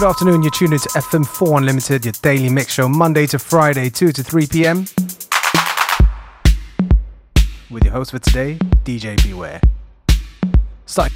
Good afternoon, you're tuned into FM4 Unlimited, your daily mix show, Monday to Friday, 2 to 3 p.m. With your host for today, DJ Beware. Start.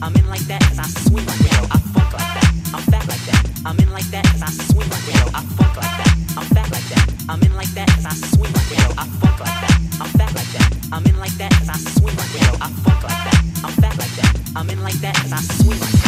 I'm in like that cause I swing like that. I funk like that. I'm fat like that. I'm in like that 'cause I swing like that. I funk like that. I'm fat like that. I'm in like that 'cause I swing like that. I funk like that. I'm fat like that. I'm in like that 'cause back like that. I'm in like that cause I swing like that.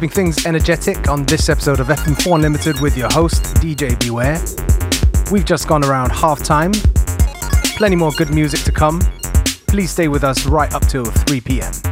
keeping things energetic on this episode of FM4 Unlimited with your host, DJ Beware. We've just gone around half time. Plenty more good music to come. Please stay with us right up till 3 pm.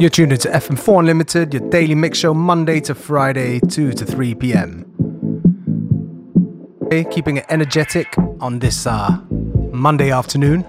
You're tuned into FM4 Unlimited, your daily mix show Monday to Friday, 2 to 3 p.m. Keeping it energetic on this uh, Monday afternoon.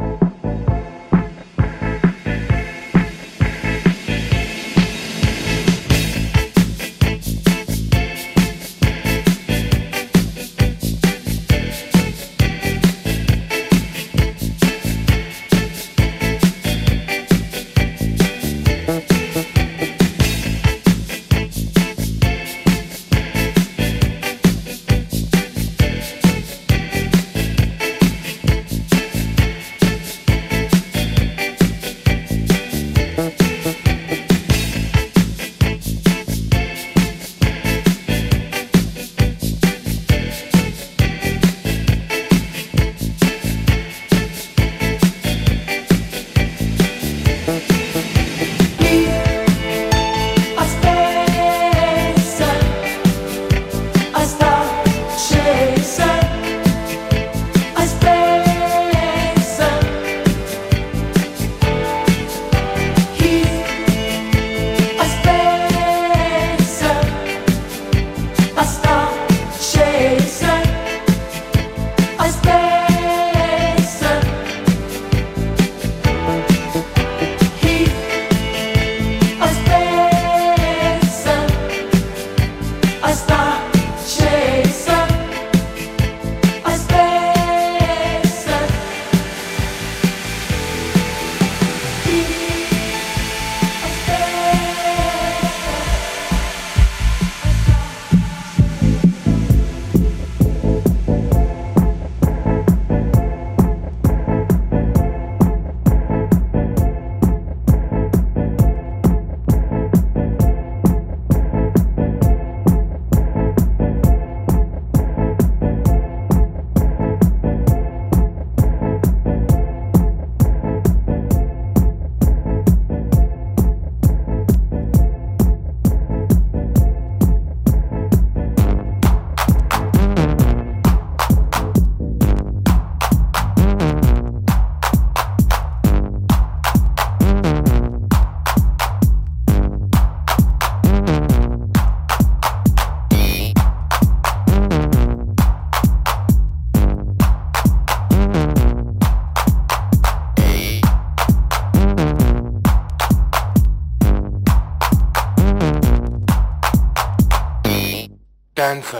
dancer.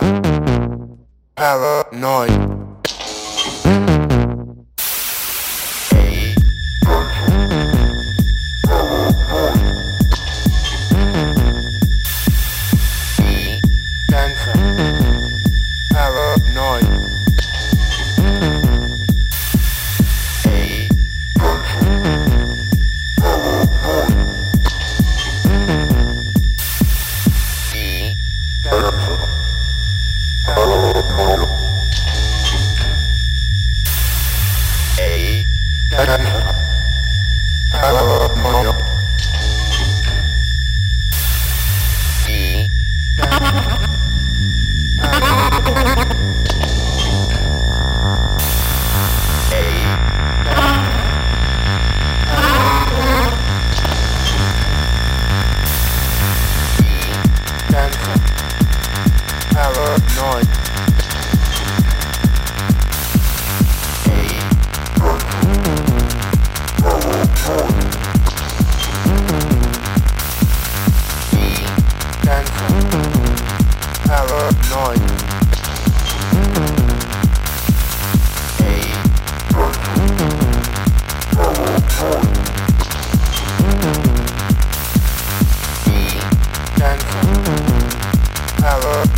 Paranoid.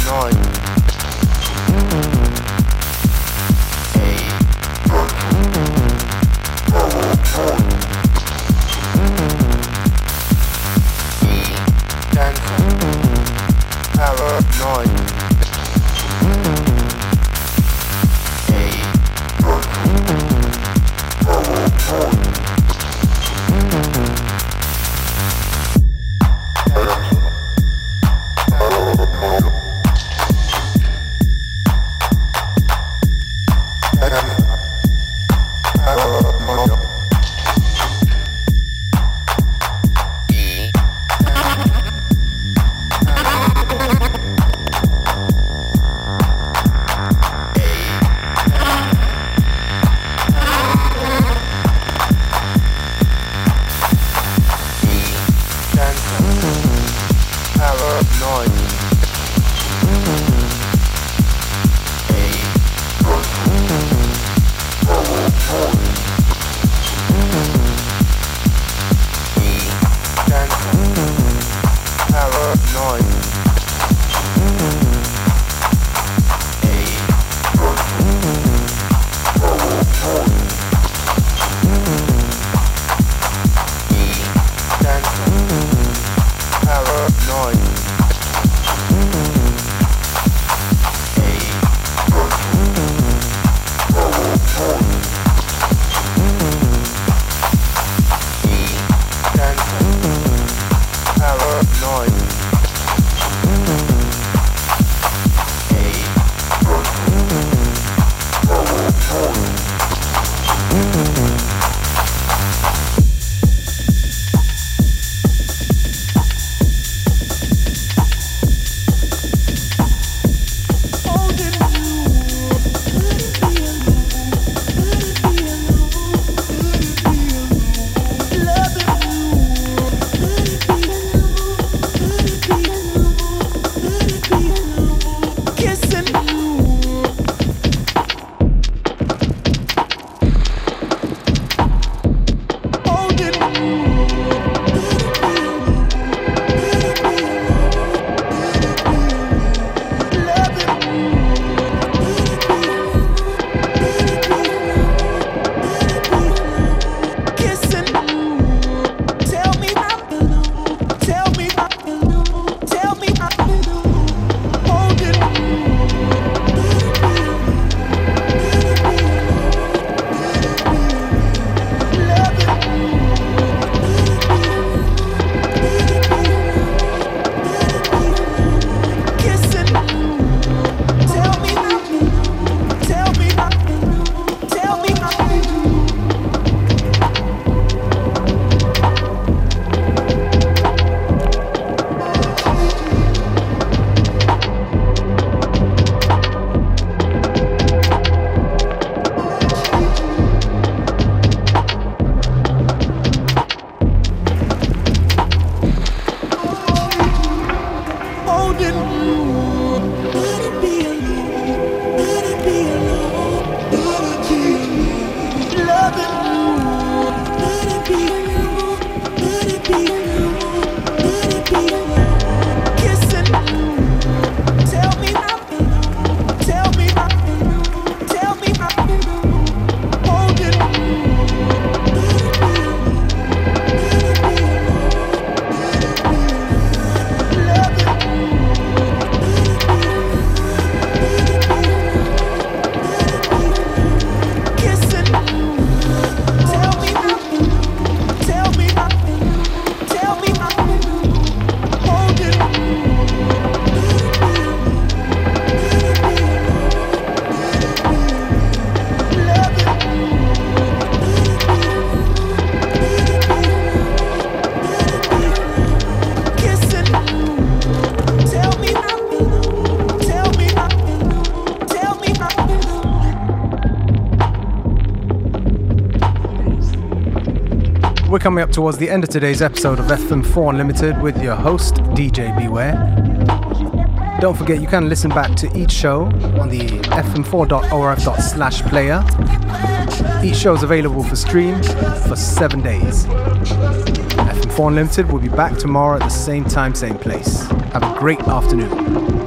nine. Coming up towards the end of today's episode of FM4 Unlimited with your host, DJ Beware. Don't forget you can listen back to each show on the fm4.orf.slash player. Each show is available for stream for seven days. FM4 Unlimited will be back tomorrow at the same time, same place. Have a great afternoon.